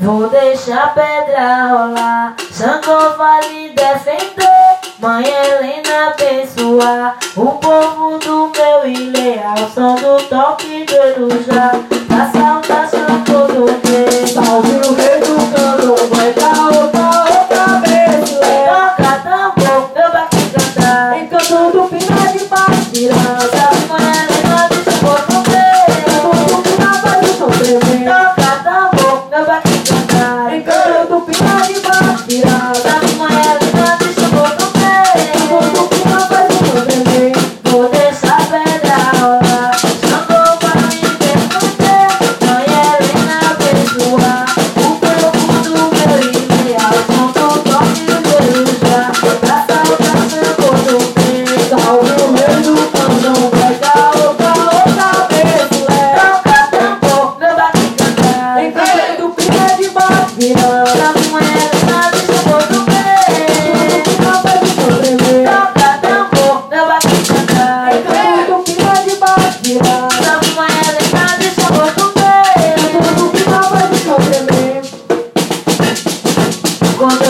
Vou deixar pedra rolar, Xangô vai lhe defender, Mãe Helena abençoar, o povo do meu ilê, ao som do toque do Erujá, da saudação todo bem. Tá ouvindo o rei do candomblé, tá opa, opa. Toca tambor, meu barco cantar, encanto do pinar de partirança. Toca tambor, meu barco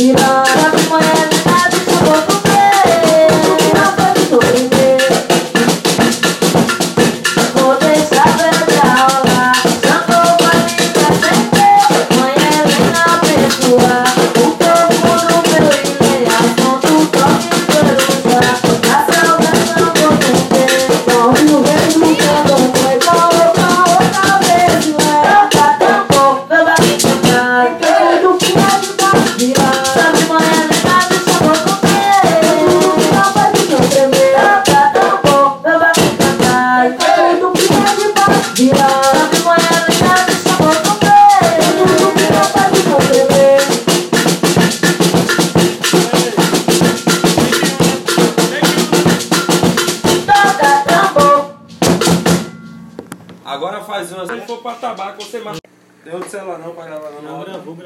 Shiva. Agora faz uma. Se for pra tabaco, você marca. Deu de celular não pra gravar não. Não, gravou, gravou.